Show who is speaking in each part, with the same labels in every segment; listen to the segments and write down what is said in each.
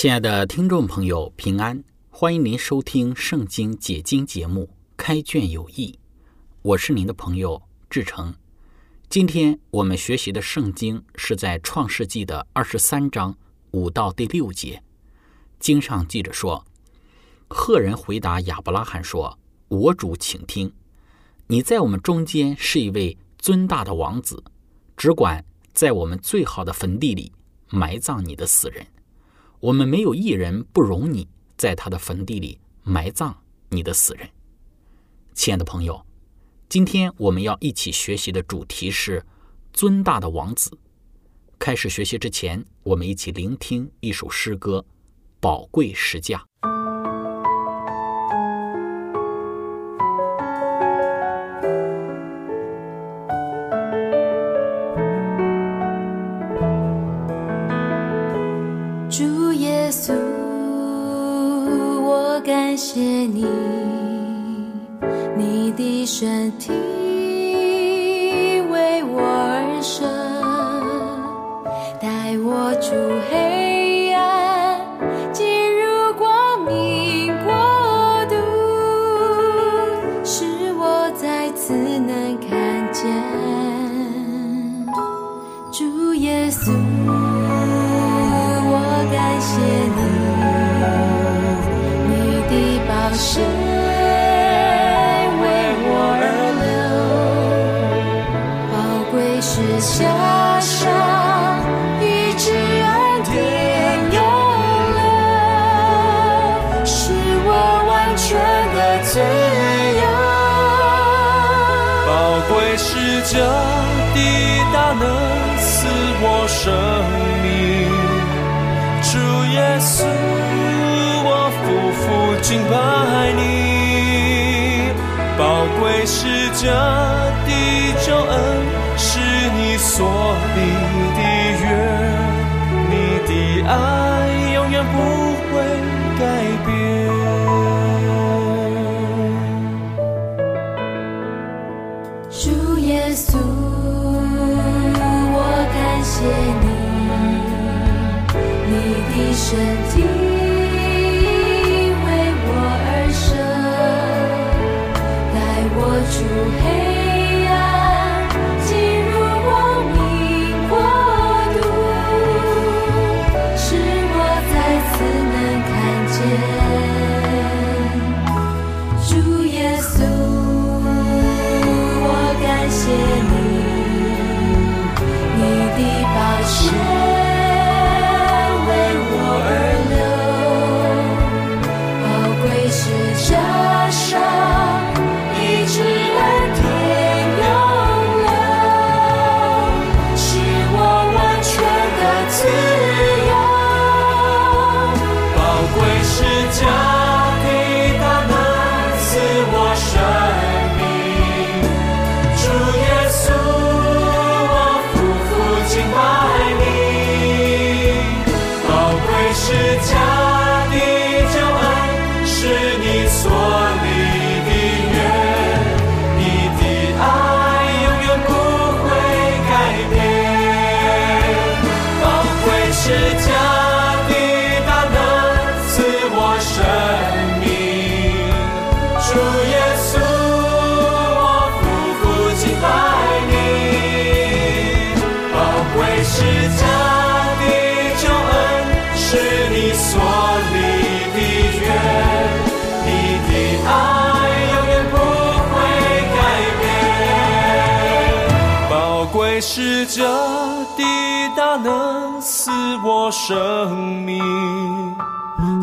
Speaker 1: 亲爱的听众朋友，平安！欢迎您收听《圣经解经》节目《开卷有益》，我是您的朋友志成。今天我们学习的圣经是在创世纪的二十三章五到第六节。经上记着说：“赫人回答亚伯拉罕说：‘我主，请听，你在我们中间是一位尊大的王子，只管在我们最好的坟地里埋葬你的死人。’”我们没有一人不容你在他的坟地里埋葬你的死人，亲爱的朋友，今天我们要一起学习的主题是尊大的王子。开始学习之前，我们一起聆听一首诗歌《宝贵石价》。
Speaker 2: 是加上一直恩典永留，是我完全的自由。
Speaker 3: 宝贵是这的大能赐我生命，主耶稣。敬拜你，宝贵是这是生命。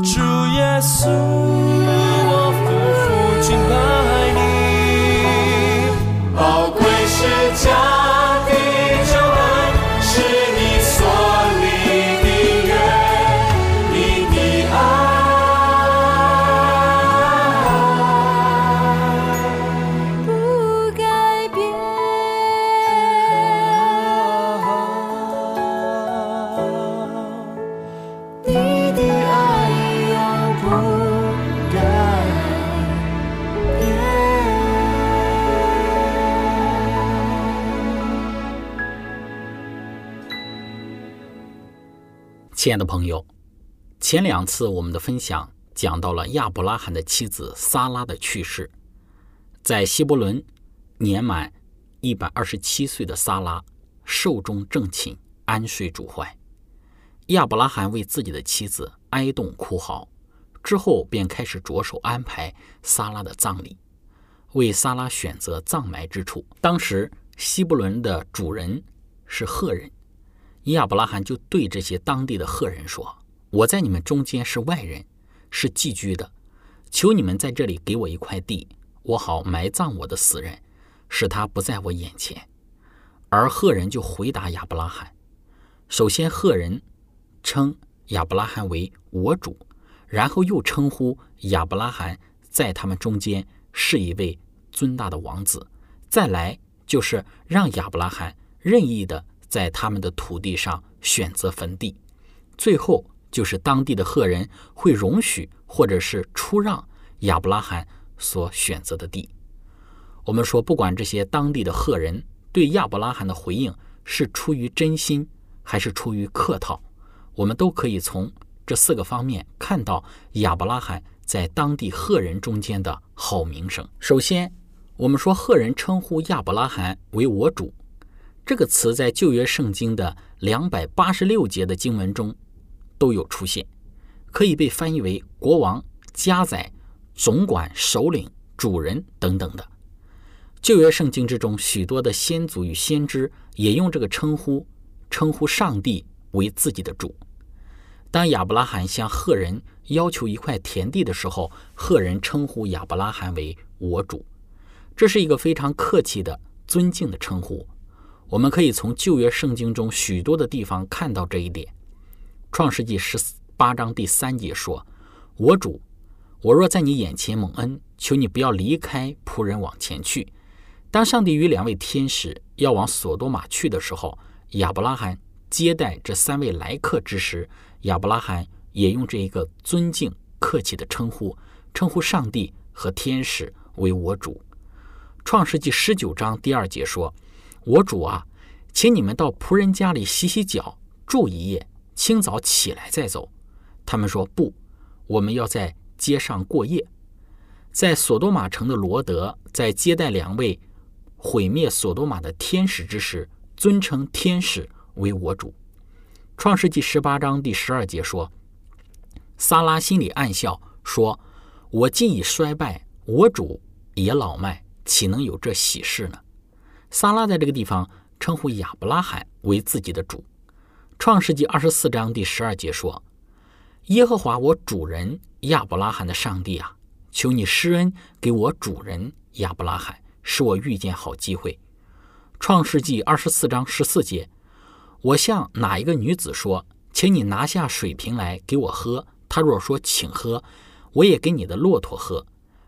Speaker 3: 主耶稣，
Speaker 1: 亲爱的朋友，前两次我们的分享讲到了亚伯拉罕的妻子撒拉的去世，在希伯伦年满一百二十七岁的撒拉寿终正寝，安睡主怀。亚伯拉罕为自己的妻子哀恸哭嚎，之后便开始着手安排撒拉的葬礼，为撒拉选择葬埋之处。当时希伯伦的主人是赫人。亚伯拉罕就对这些当地的赫人说：“我在你们中间是外人，是寄居的，求你们在这里给我一块地，我好埋葬我的死人，使他不在我眼前。”而赫人就回答亚伯拉罕：“首先，赫人称亚伯拉罕为我主，然后又称呼亚伯拉罕在他们中间是一位尊大的王子，再来就是让亚伯拉罕任意的。”在他们的土地上选择坟地，最后就是当地的赫人会容许或者是出让亚伯拉罕所选择的地。我们说，不管这些当地的赫人对亚伯拉罕的回应是出于真心还是出于客套，我们都可以从这四个方面看到亚伯拉罕在当地赫人中间的好名声。首先，我们说赫人称呼亚伯拉罕为我主。这个词在旧约圣经的两百八十六节的经文中都有出现，可以被翻译为国王、家宰、总管、首领、主人等等的。旧约圣经之中，许多的先祖与先知也用这个称呼称呼上帝为自己的主。当亚伯拉罕向赫人要求一块田地的时候，赫人称呼亚伯拉罕为我主，这是一个非常客气的、尊敬的称呼。我们可以从旧约圣经中许多的地方看到这一点。创世纪十八章第三节说：“我主，我若在你眼前蒙恩，求你不要离开仆人往前去。”当上帝与两位天使要往索多玛去的时候，亚伯拉罕接待这三位来客之时，亚伯拉罕也用这一个尊敬客气的称呼，称呼上帝和天使为我主。创世纪十九章第二节说。我主啊，请你们到仆人家里洗洗脚，住一夜，清早起来再走。他们说不，我们要在街上过夜。在索多玛城的罗德，在接待两位毁灭索多玛的天使之时，尊称天使为我主。创世纪十八章第十二节说：“撒拉心里暗笑，说：我既已衰败，我主也老迈，岂能有这喜事呢？”撒拉在这个地方称呼亚伯拉罕为自己的主。创世纪二十四章第十二节说：“耶和华我主人亚伯拉罕的上帝啊，求你施恩给我主人亚伯拉罕，使我遇见好机会。”创世纪二十四章十四节：“我向哪一个女子说，请你拿下水瓶来给我喝？她若说请喝，我也给你的骆驼喝。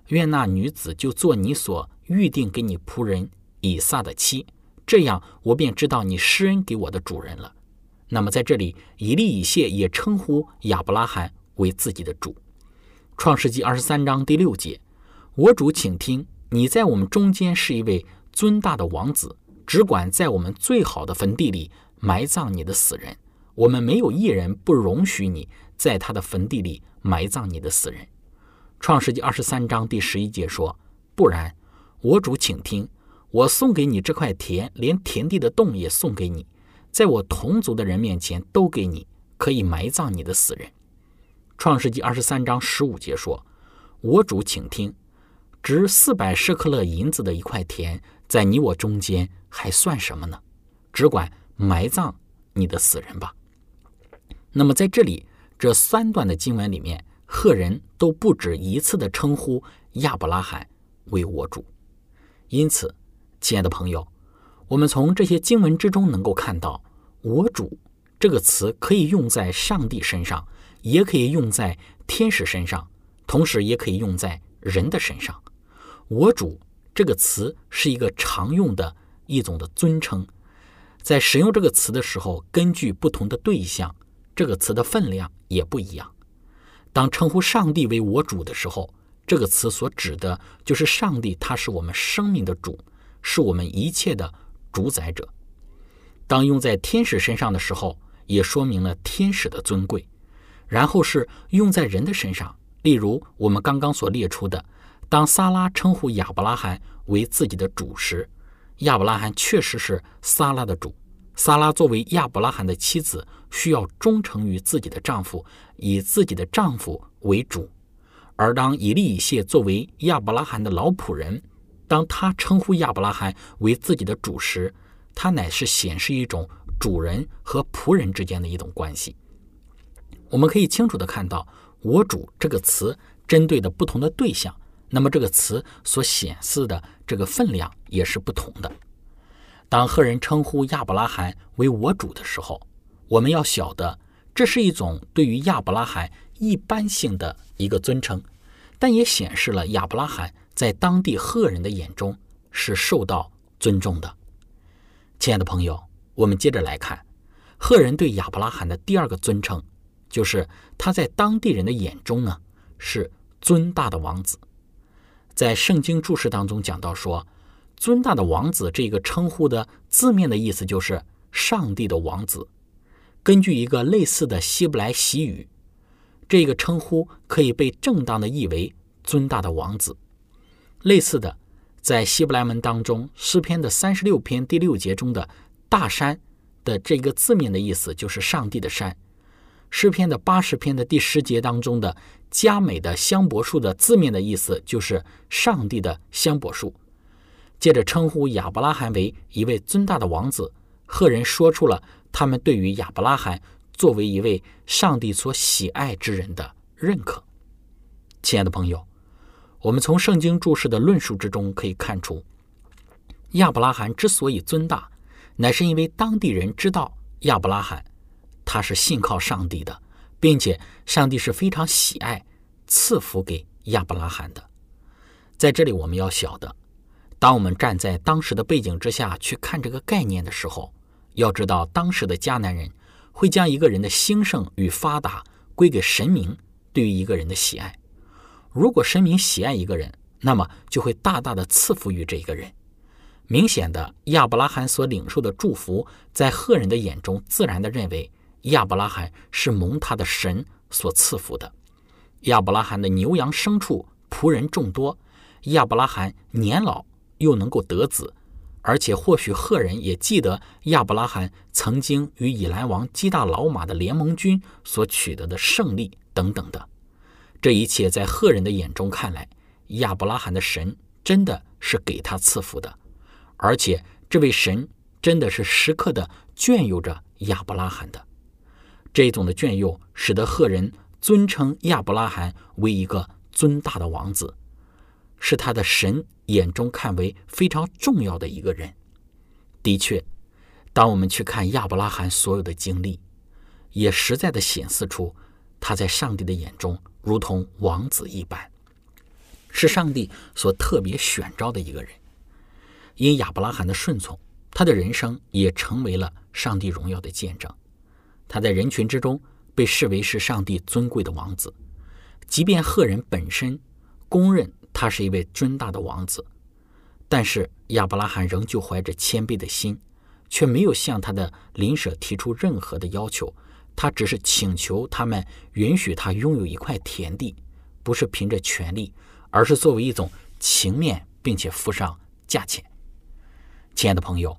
Speaker 1: 愿那女子就做你所预定给你仆人。”以撒的妻，这样我便知道你施恩给我的主人了。那么在这里，以利以谢也称呼亚伯拉罕为自己的主。创世纪二十三章第六节：我主，请听，你在我们中间是一位尊大的王子，只管在我们最好的坟地里埋葬你的死人。我们没有一人不容许你在他的坟地里埋葬你的死人。创世纪二十三章第十一节说：不然，我主，请听。我送给你这块田，连田地的洞也送给你，在我同族的人面前都给你，可以埋葬你的死人。创世纪二十三章十五节说：“我主，请听，值四百舍克勒银子的一块田，在你我中间还算什么呢？”只管埋葬你的死人吧。那么在这里这三段的经文里面，赫人都不止一次的称呼亚伯拉罕为我主。因此，亲爱的朋友，我们从这些经文之中能够看到，“我主”这个词可以用在上帝身上，也可以用在天使身上，同时也可以用在人的身上。“我主”这个词是一个常用的一种的尊称，在使用这个词的时候，根据不同的对象，这个词的分量也不一样。当称呼上帝为我主的时候，这个词所指的就是上帝，他是我们生命的主，是我们一切的主宰者。当用在天使身上的时候，也说明了天使的尊贵。然后是用在人的身上，例如我们刚刚所列出的，当撒拉称呼亚伯拉罕为自己的主时，亚伯拉罕确实是撒拉的主。撒拉作为亚伯拉罕的妻子，需要忠诚于自己的丈夫，以自己的丈夫为主。而当以利以谢作为亚伯拉罕的老仆人，当他称呼亚伯拉罕为自己的主时，他乃是显示一种主人和仆人之间的一种关系。我们可以清楚的看到，“我主”这个词针对的不同的对象，那么这个词所显示的这个分量也是不同的。当赫人称呼亚伯拉罕为我主的时候，我们要晓得，这是一种对于亚伯拉罕。一般性的一个尊称，但也显示了亚伯拉罕在当地赫人的眼中是受到尊重的。亲爱的朋友，我们接着来看，赫人对亚伯拉罕的第二个尊称，就是他在当地人的眼中呢是尊大的王子。在圣经注释当中讲到说，尊大的王子这个称呼的字面的意思就是上帝的王子。根据一个类似的希伯来习语。这个称呼可以被正当的译为“尊大的王子”。类似的，在希伯来文当中，诗篇的三十六篇第六节中的“大山”的这个字面的意思就是上帝的山；诗篇的八十篇的第十节当中的“佳美的香柏树”的字面的意思就是上帝的香柏树。接着称呼亚伯拉罕为一位尊大的王子，赫人说出了他们对于亚伯拉罕。作为一位上帝所喜爱之人的认可，亲爱的朋友，我们从圣经注释的论述之中可以看出，亚伯拉罕之所以尊大，乃是因为当地人知道亚伯拉罕他是信靠上帝的，并且上帝是非常喜爱赐福给亚伯拉罕的。在这里，我们要晓得，当我们站在当时的背景之下去看这个概念的时候，要知道当时的迦南人。会将一个人的兴盛与发达归给神明对于一个人的喜爱。如果神明喜爱一个人，那么就会大大的赐福于这一个人。明显的，亚伯拉罕所领受的祝福，在赫人的眼中，自然的认为亚伯拉罕是蒙他的神所赐福的。亚伯拉罕的牛羊牲畜仆人众多，亚伯拉罕年老又能够得子。而且，或许赫人也记得亚伯拉罕曾经与以兰王击大老马的联盟军所取得的胜利等等的，这一切在赫人的眼中看来，亚伯拉罕的神真的是给他赐福的，而且这位神真的是时刻的眷佑着亚伯拉罕的。这种的眷佑，使得赫人尊称亚伯拉罕为一个尊大的王子。是他的神眼中看为非常重要的一个人。的确，当我们去看亚伯拉罕所有的经历，也实在的显示出他在上帝的眼中如同王子一般，是上帝所特别选召的一个人。因亚伯拉罕的顺从，他的人生也成为了上帝荣耀的见证。他在人群之中被视为是上帝尊贵的王子，即便赫人本身公认。他是一位尊大的王子，但是亚伯拉罕仍旧怀着谦卑的心，却没有向他的邻舍提出任何的要求。他只是请求他们允许他拥有一块田地，不是凭着权利，而是作为一种情面，并且付上价钱。亲爱的朋友，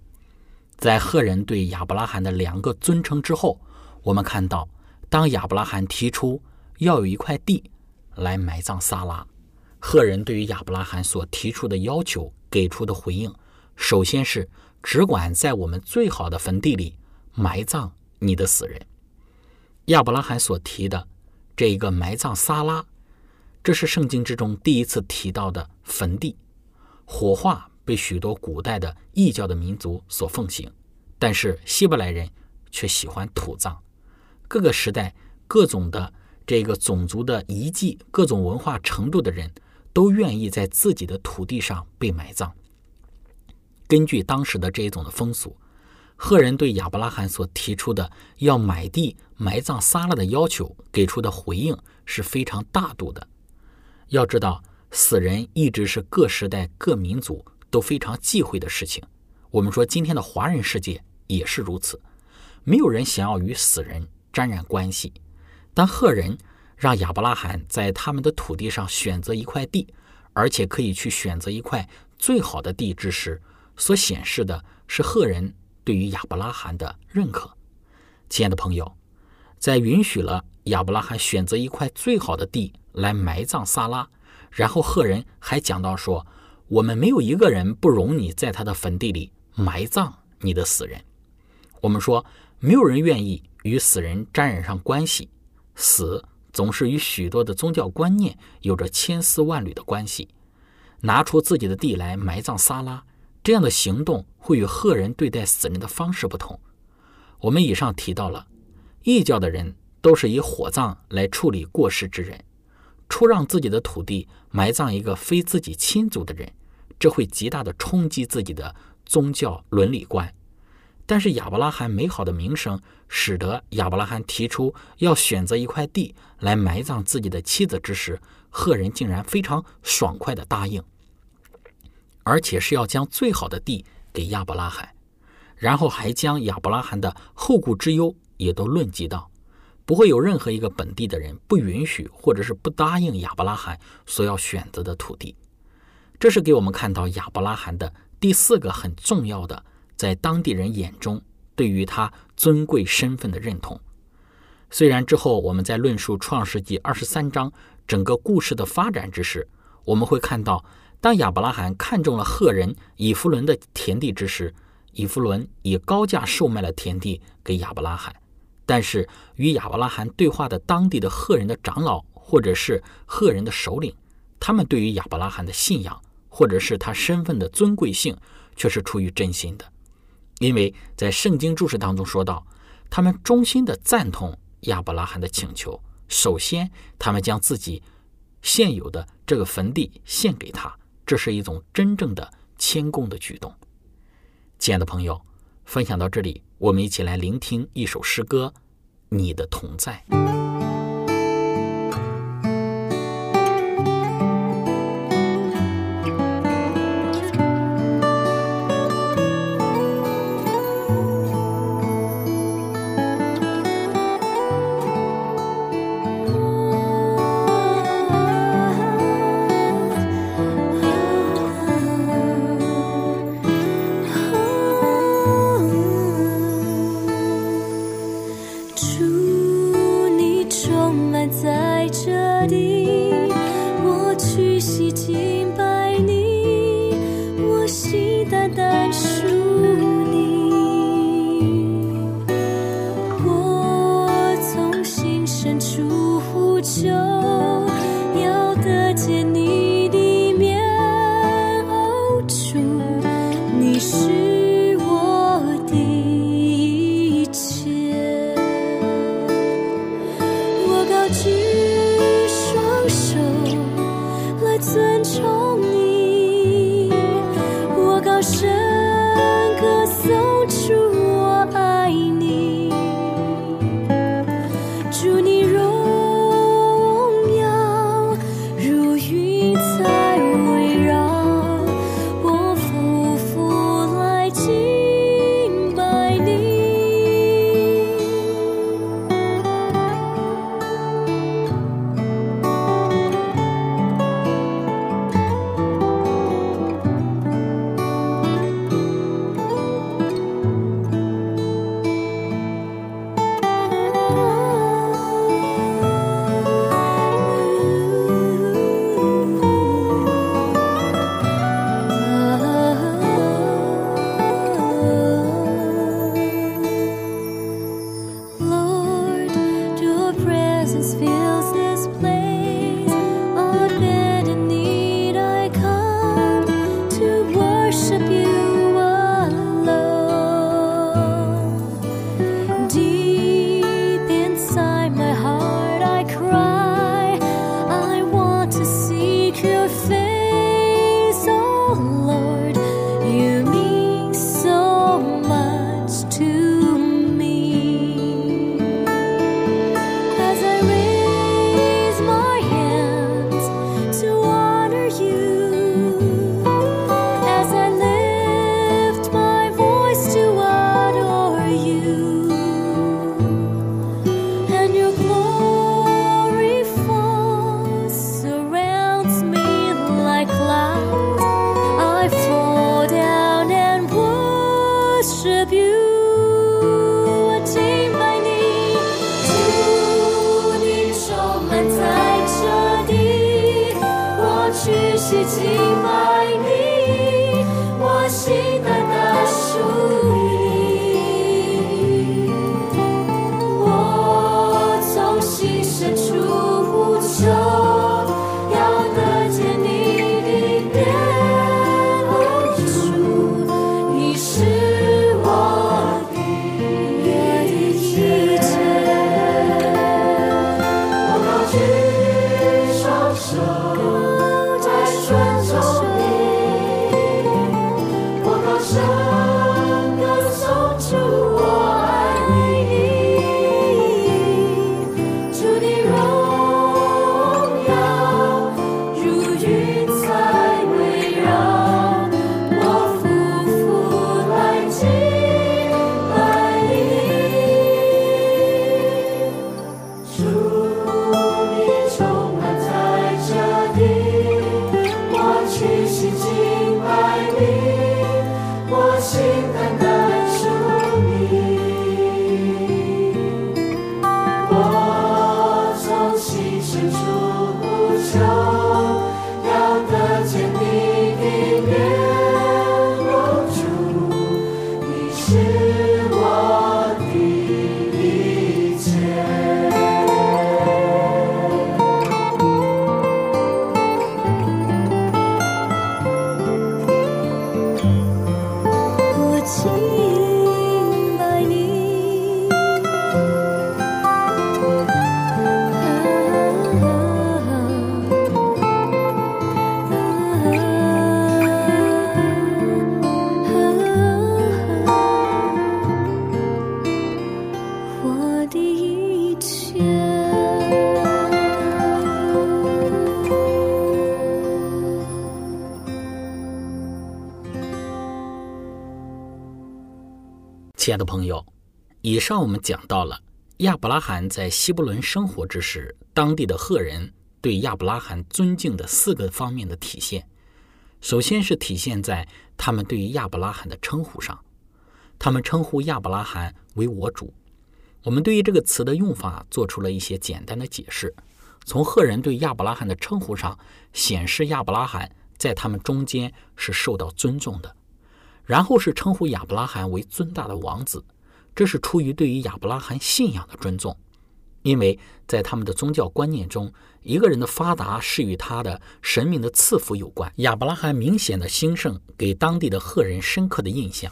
Speaker 1: 在赫人对亚伯拉罕的两个尊称之后，我们看到，当亚伯拉罕提出要有一块地来埋葬撒拉。赫人对于亚伯拉罕所提出的要求给出的回应，首先是只管在我们最好的坟地里埋葬你的死人。亚伯拉罕所提的这一个埋葬撒拉，这是圣经之中第一次提到的坟地。火化被许多古代的异教的民族所奉行，但是希伯来人却喜欢土葬。各个时代、各种的这个种族的遗迹、各种文化程度的人都愿意在自己的土地上被埋葬。根据当时的这一种的风俗，赫人对亚伯拉罕所提出的要买地埋葬撒拉的要求，给出的回应是非常大度的。要知道。死人一直是各时代各民族都非常忌讳的事情。我们说今天的华人世界也是如此，没有人想要与死人沾染关系。当赫人让亚伯拉罕在他们的土地上选择一块地，而且可以去选择一块最好的地之时，所显示的是赫人对于亚伯拉罕的认可。亲爱的朋友，在允许了亚伯拉罕选择一块最好的地来埋葬撒拉。然后赫人还讲到说：“我们没有一个人不容你在他的坟地里埋葬你的死人。”我们说，没有人愿意与死人沾染上关系，死总是与许多的宗教观念有着千丝万缕的关系。拿出自己的地来埋葬撒拉，这样的行动会与赫人对待死人的方式不同。我们以上提到了，异教的人都是以火葬来处理过世之人。出让自己的土地埋葬一个非自己亲族的人，这会极大的冲击自己的宗教伦理观。但是亚伯拉罕美好的名声，使得亚伯拉罕提出要选择一块地来埋葬自己的妻子之时，赫人竟然非常爽快的答应，而且是要将最好的地给亚伯拉罕，然后还将亚伯拉罕的后顾之忧也都论及到。不会有任何一个本地的人不允许或者是不答应亚伯拉罕所要选择的土地。这是给我们看到亚伯拉罕的第四个很重要的，在当地人眼中对于他尊贵身份的认同。虽然之后我们在论述创世纪二十三章整个故事的发展之时，我们会看到，当亚伯拉罕看中了赫人以弗伦的田地之时，以弗伦以高价售卖了田地给亚伯拉罕。但是与亚伯拉罕对话的当地的赫人的长老，或者是赫人的首领，他们对于亚伯拉罕的信仰，或者是他身份的尊贵性，却是出于真心的。因为在圣经注释当中说到，他们衷心的赞同亚伯拉罕的请求。首先，他们将自己现有的这个坟地献给他，这是一种真正的谦恭的举动。亲爱的朋友。分享到这里，我们一起来聆听一首诗歌，《你的同在》。
Speaker 2: 据说。Martin.
Speaker 1: 亲爱的朋友，以上我们讲到了亚伯拉罕在希伯伦生活之时，当地的赫人对亚伯拉罕尊敬的四个方面的体现。首先是体现在他们对于亚伯拉罕的称呼上，他们称呼亚伯拉罕为我主。我们对于这个词的用法做出了一些简单的解释。从赫人对亚伯拉罕的称呼上，显示亚伯拉罕在他们中间是受到尊重的。然后是称呼亚伯拉罕为尊大的王子，这是出于对于亚伯拉罕信仰的尊重，因为在他们的宗教观念中，一个人的发达是与他的神明的赐福有关。亚伯拉罕明显的兴盛给当地的赫人深刻的印象，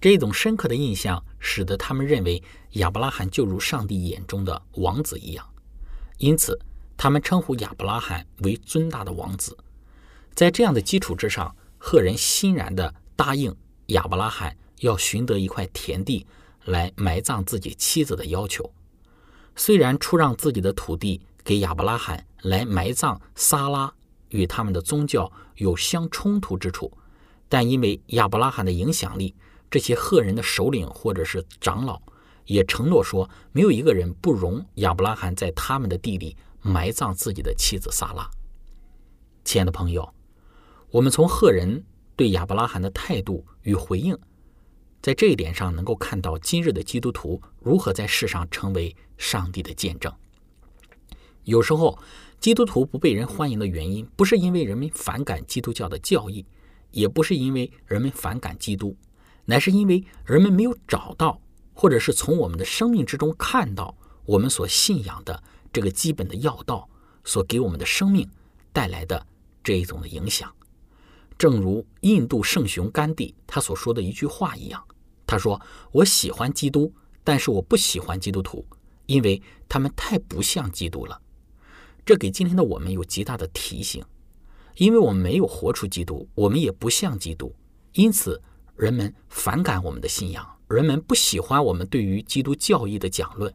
Speaker 1: 这种深刻的印象使得他们认为亚伯拉罕就如上帝眼中的王子一样，因此他们称呼亚伯拉罕为尊大的王子。在这样的基础之上，赫人欣然地答应。亚伯拉罕要寻得一块田地来埋葬自己妻子的要求，虽然出让自己的土地给亚伯拉罕来埋葬撒拉，与他们的宗教有相冲突之处，但因为亚伯拉罕的影响力，这些赫人的首领或者是长老也承诺说，没有一个人不容亚伯拉罕在他们的地里埋葬自己的妻子撒拉。亲爱的朋友，我们从赫人。对亚伯拉罕的态度与回应，在这一点上能够看到今日的基督徒如何在世上成为上帝的见证。有时候，基督徒不被人欢迎的原因，不是因为人们反感基督教的教义，也不是因为人们反感基督，乃是因为人们没有找到，或者是从我们的生命之中看到我们所信仰的这个基本的要道所给我们的生命带来的这一种的影响。正如印度圣雄甘地他所说的一句话一样，他说：“我喜欢基督，但是我不喜欢基督徒，因为他们太不像基督了。”这给今天的我们有极大的提醒，因为我们没有活出基督，我们也不像基督，因此人们反感我们的信仰，人们不喜欢我们对于基督教义的讲论。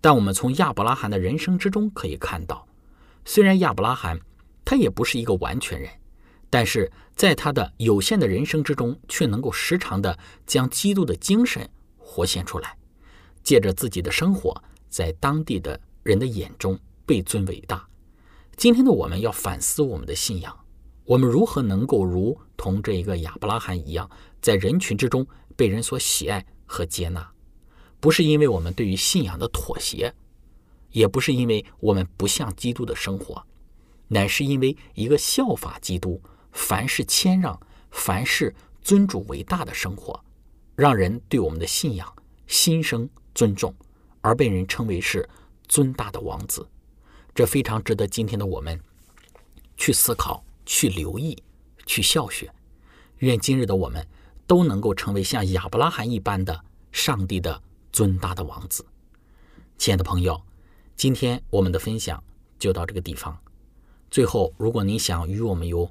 Speaker 1: 但我们从亚伯拉罕的人生之中可以看到，虽然亚伯拉罕他也不是一个完全人。但是在他的有限的人生之中，却能够时常的将基督的精神活现出来，借着自己的生活，在当地的人的眼中被尊伟大。今天的我们要反思我们的信仰，我们如何能够如同这一个亚伯拉罕一样，在人群之中被人所喜爱和接纳？不是因为我们对于信仰的妥协，也不是因为我们不像基督的生活，乃是因为一个效法基督。凡事谦让，凡事尊主为大的生活，让人对我们的信仰心生尊重，而被人称为是尊大的王子。这非常值得今天的我们去思考、去留意、去效学。愿今日的我们都能够成为像亚伯拉罕一般的上帝的尊大的王子。亲爱的朋友，今天我们的分享就到这个地方。最后，如果您想与我们有